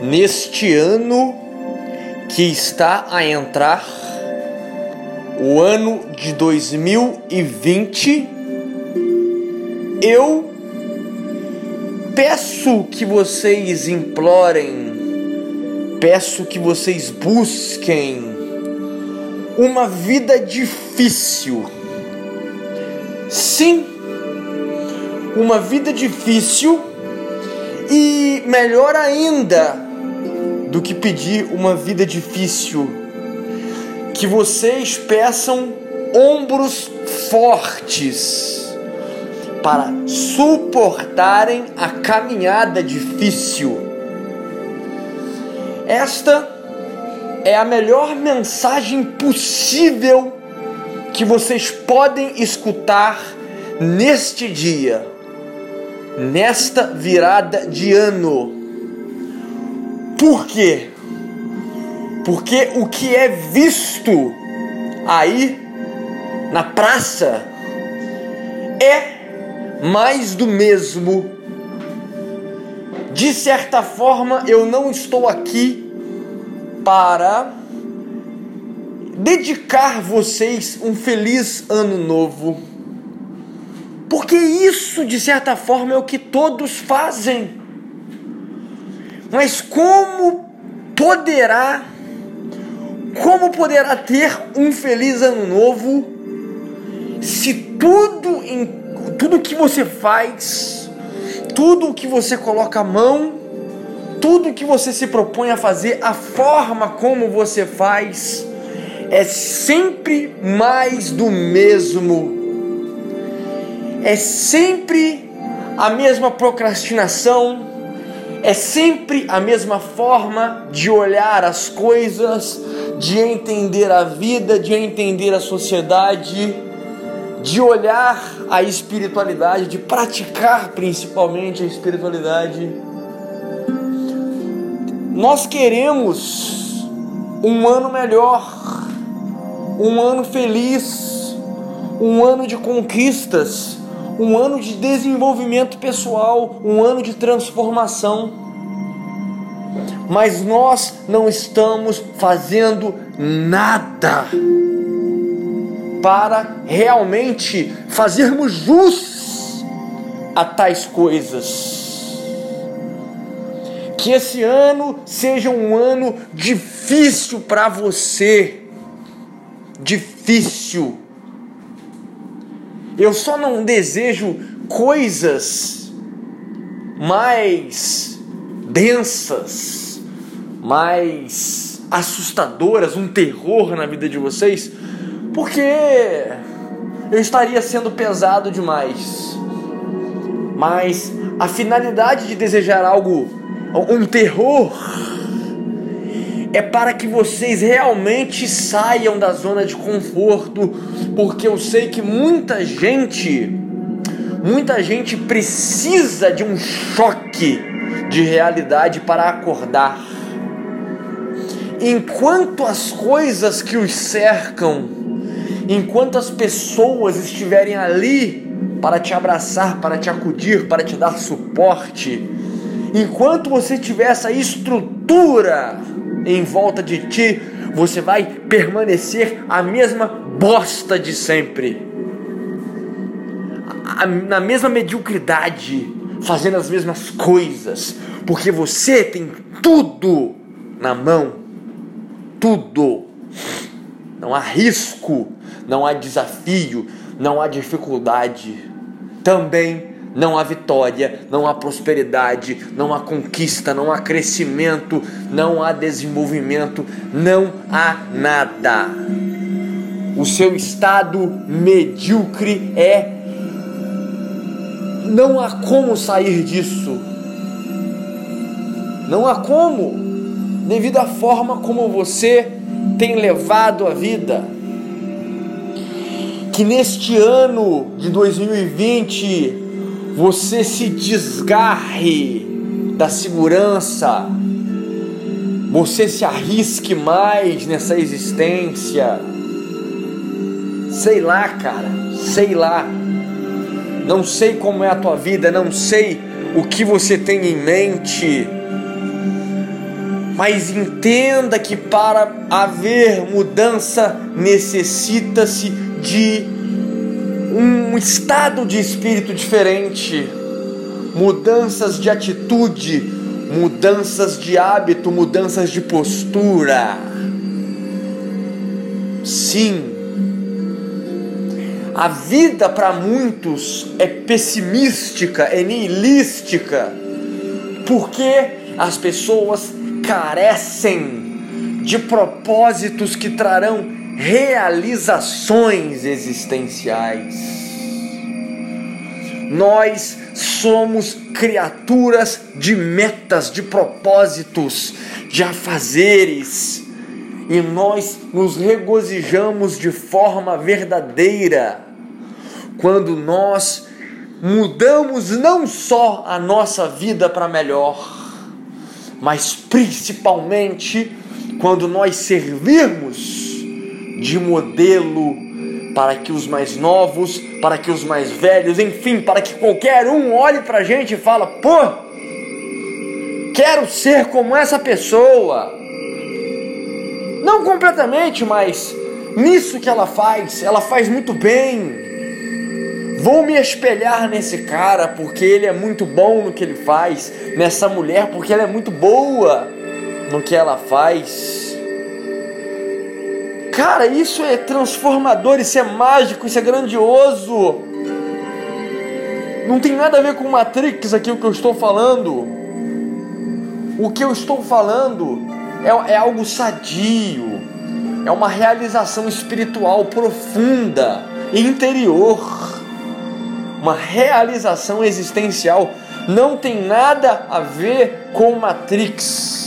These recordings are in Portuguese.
neste ano que está a entrar, o ano de 2020, eu peço que vocês implorem, peço que vocês busquem uma vida difícil. Sim, uma vida difícil e melhor ainda do que pedir uma vida difícil, que vocês peçam ombros fortes para suportarem a caminhada difícil. Esta é a melhor mensagem possível que vocês podem escutar neste dia nesta virada de ano. Por quê? Porque o que é visto aí na praça é mais do mesmo. De certa forma, eu não estou aqui para dedicar vocês um feliz ano novo porque isso, de certa forma, é o que todos fazem. Mas como poderá, como poderá ter um feliz ano novo se tudo em tudo que você faz, tudo que você coloca a mão, tudo que você se propõe a fazer, a forma como você faz, é sempre mais do mesmo? É sempre a mesma procrastinação, é sempre a mesma forma de olhar as coisas, de entender a vida, de entender a sociedade, de olhar a espiritualidade, de praticar principalmente a espiritualidade. Nós queremos um ano melhor, um ano feliz, um ano de conquistas um ano de desenvolvimento pessoal, um ano de transformação. Mas nós não estamos fazendo nada para realmente fazermos jus a tais coisas. Que esse ano seja um ano difícil para você. Difícil eu só não desejo coisas mais densas, mais assustadoras, um terror na vida de vocês, porque eu estaria sendo pesado demais. Mas a finalidade de desejar algo, um terror, é para que vocês realmente saiam da zona de conforto, porque eu sei que muita gente, muita gente precisa de um choque de realidade para acordar. Enquanto as coisas que os cercam, enquanto as pessoas estiverem ali para te abraçar, para te acudir, para te dar suporte, enquanto você tiver essa estrutura em volta de ti, você vai permanecer a mesma bosta de sempre, na mesma mediocridade, fazendo as mesmas coisas, porque você tem tudo na mão, tudo. Não há risco, não há desafio, não há dificuldade. Também não há vitória, não há prosperidade, não há conquista, não há crescimento, não há desenvolvimento, não há nada. O seu estado medíocre é. Não há como sair disso. Não há como, devido à forma como você tem levado a vida. Que neste ano de 2020 você se desgarre da segurança, você se arrisque mais nessa existência. Sei lá, cara, sei lá. Não sei como é a tua vida, não sei o que você tem em mente. Mas entenda que para haver mudança necessita-se de um estado de espírito diferente, mudanças de atitude, mudanças de hábito, mudanças de postura. Sim, a vida para muitos é pessimística, é niilística, porque as pessoas carecem de propósitos que trarão realizações existenciais. Nós somos criaturas de metas, de propósitos, de afazeres, e nós nos regozijamos de forma verdadeira quando nós mudamos não só a nossa vida para melhor, mas principalmente quando nós servirmos de modelo para que os mais novos, para que os mais velhos, enfim, para que qualquer um olhe para a gente e fala: pô, quero ser como essa pessoa. Não completamente, mas nisso que ela faz, ela faz muito bem. Vou me espelhar nesse cara porque ele é muito bom no que ele faz, nessa mulher porque ela é muito boa no que ela faz. Cara, isso é transformador, isso é mágico, isso é grandioso. Não tem nada a ver com Matrix aqui o que eu estou falando. O que eu estou falando é, é algo sadio, é uma realização espiritual profunda, interior uma realização existencial, não tem nada a ver com Matrix.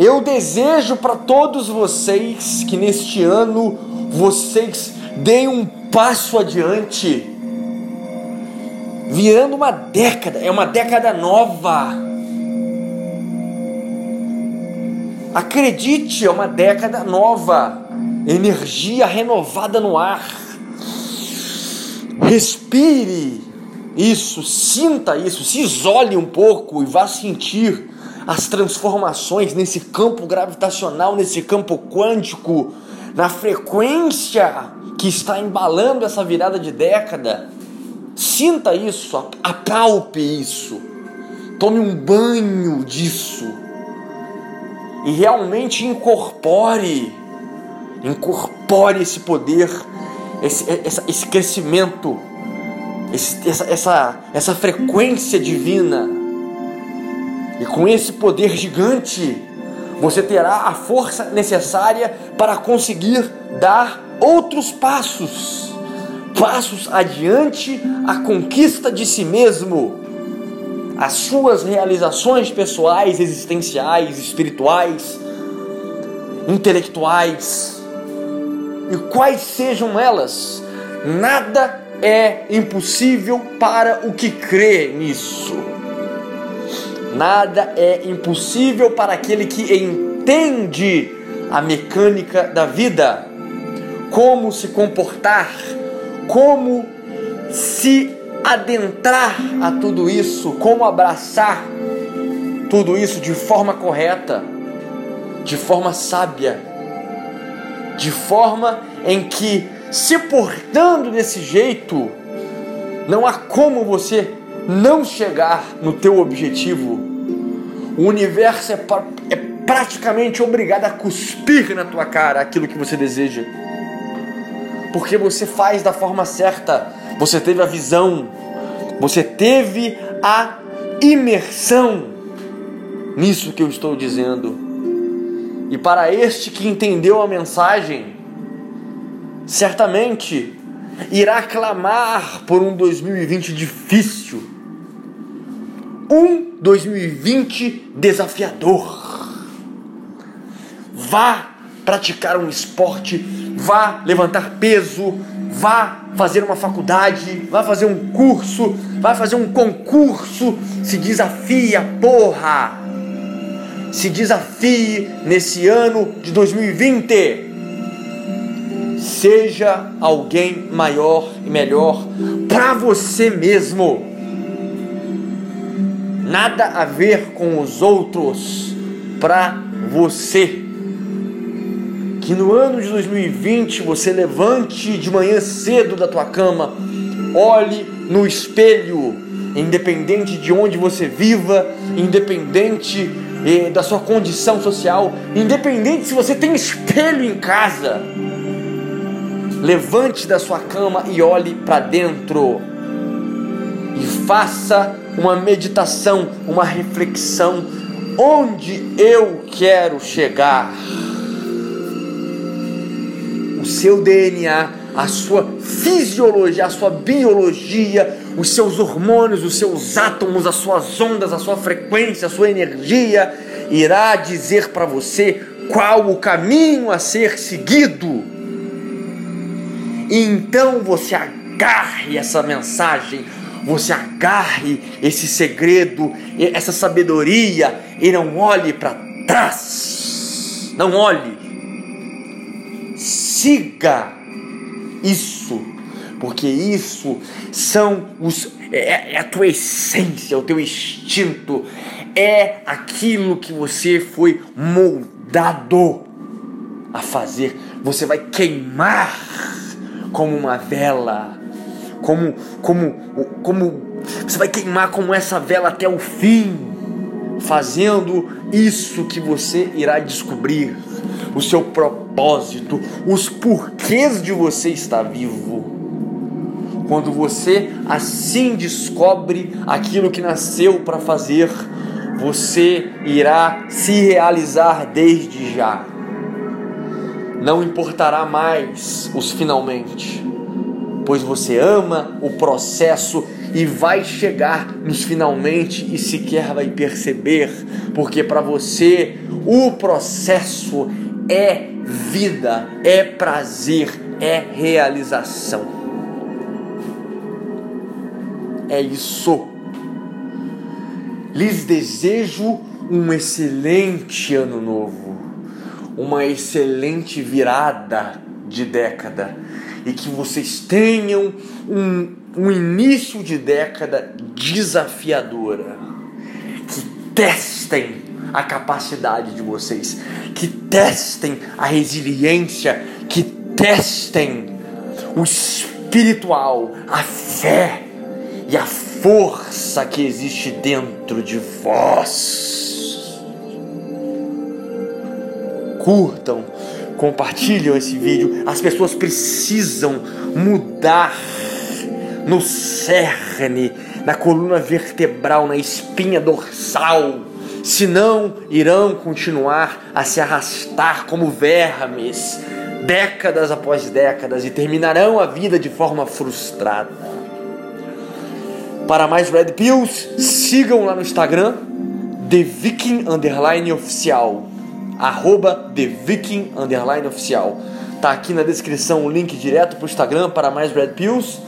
Eu desejo para todos vocês que neste ano vocês deem um passo adiante, virando uma década, é uma década nova. Acredite, é uma década nova, energia renovada no ar. Respire isso, sinta isso, se isole um pouco e vá sentir as transformações nesse campo gravitacional, nesse campo quântico, na frequência que está embalando essa virada de década. Sinta isso, apalpe isso, tome um banho disso e realmente incorpore, incorpore esse poder esse, esse, crescimento, esse, essa, essa, essa frequência divina. E com esse poder gigante, você terá a força necessária para conseguir dar outros passos. Passos adiante à conquista de si mesmo, as suas realizações pessoais, existenciais, espirituais, intelectuais. E quais sejam elas, nada é impossível para o que crê nisso. Nada é impossível para aquele que entende a mecânica da vida, como se comportar, como se adentrar a tudo isso, como abraçar tudo isso de forma correta, de forma sábia de forma em que, se portando desse jeito, não há como você não chegar no teu objetivo. O universo é, pra, é praticamente obrigado a cuspir na tua cara aquilo que você deseja. Porque você faz da forma certa, você teve a visão, você teve a imersão nisso que eu estou dizendo. E para este que entendeu a mensagem, certamente irá clamar por um 2020 difícil, um 2020 desafiador. Vá praticar um esporte, vá levantar peso, vá fazer uma faculdade, vá fazer um curso, vá fazer um concurso, se desafia, porra! se desafie nesse ano de 2020. Seja alguém maior e melhor para você mesmo. Nada a ver com os outros para você. Que no ano de 2020 você levante de manhã cedo da tua cama, olhe no espelho, independente de onde você viva, independente eh, da sua condição social, independente se você tem espelho em casa. Levante da sua cama e olhe para dentro. E faça uma meditação, uma reflexão. Onde eu quero chegar? O seu DNA, a sua fisiologia, a sua biologia, os seus hormônios, os seus átomos, as suas ondas, a sua frequência, a sua energia, irá dizer para você qual o caminho a ser seguido. E então você agarre essa mensagem, você agarre esse segredo, essa sabedoria e não olhe para trás. Não olhe. Siga isso, porque isso são os é, é a tua essência, o teu instinto, é aquilo que você foi moldado a fazer. Você vai queimar como uma vela como, como, como você vai queimar como essa vela até o fim, fazendo isso que você irá descobrir, o seu propósito, os porquês de você estar vivo. Quando você assim descobre aquilo que nasceu para fazer, você irá se realizar desde já. Não importará mais os finalmente pois você ama o processo e vai chegar nos finalmente e sequer vai perceber, porque para você o processo é vida, é prazer, é realização. É isso. Lhes desejo um excelente ano novo, uma excelente virada de década e que vocês tenham um, um início de década desafiadora. Que testem a capacidade de vocês, que testem a resiliência, que testem o espiritual, a fé e a força que existe dentro de vós. Curtam compartilham esse vídeo. As pessoas precisam mudar no cerne, na coluna vertebral, na espinha dorsal. Senão, irão continuar a se arrastar como vermes, décadas após décadas, e terminarão a vida de forma frustrada. Para mais Red Pills, sigam lá no Instagram, The Viking Underline Oficial arroba TheViking Underline Oficial. Tá aqui na descrição o link direto para o Instagram para mais Red Pills.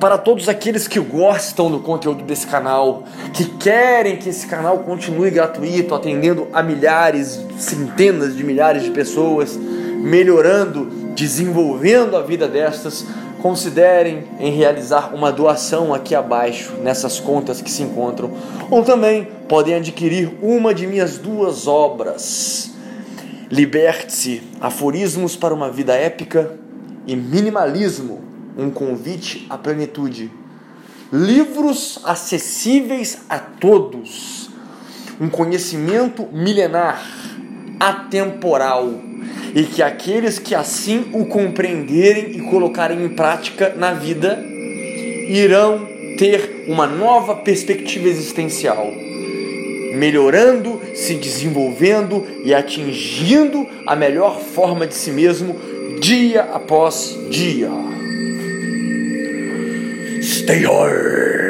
Para todos aqueles que gostam do conteúdo desse canal, que querem que esse canal continue gratuito, atendendo a milhares, centenas de milhares de pessoas, melhorando, desenvolvendo a vida destas, considerem em realizar uma doação aqui abaixo, nessas contas que se encontram, ou também podem adquirir uma de minhas duas obras Liberte-se, aforismos para uma vida épica e minimalismo, um convite à plenitude. Livros acessíveis a todos, um conhecimento milenar, atemporal, e que aqueles que assim o compreenderem e colocarem em prática na vida irão ter uma nova perspectiva existencial melhorando, se desenvolvendo e atingindo a melhor forma de si mesmo dia após dia. Stay hard.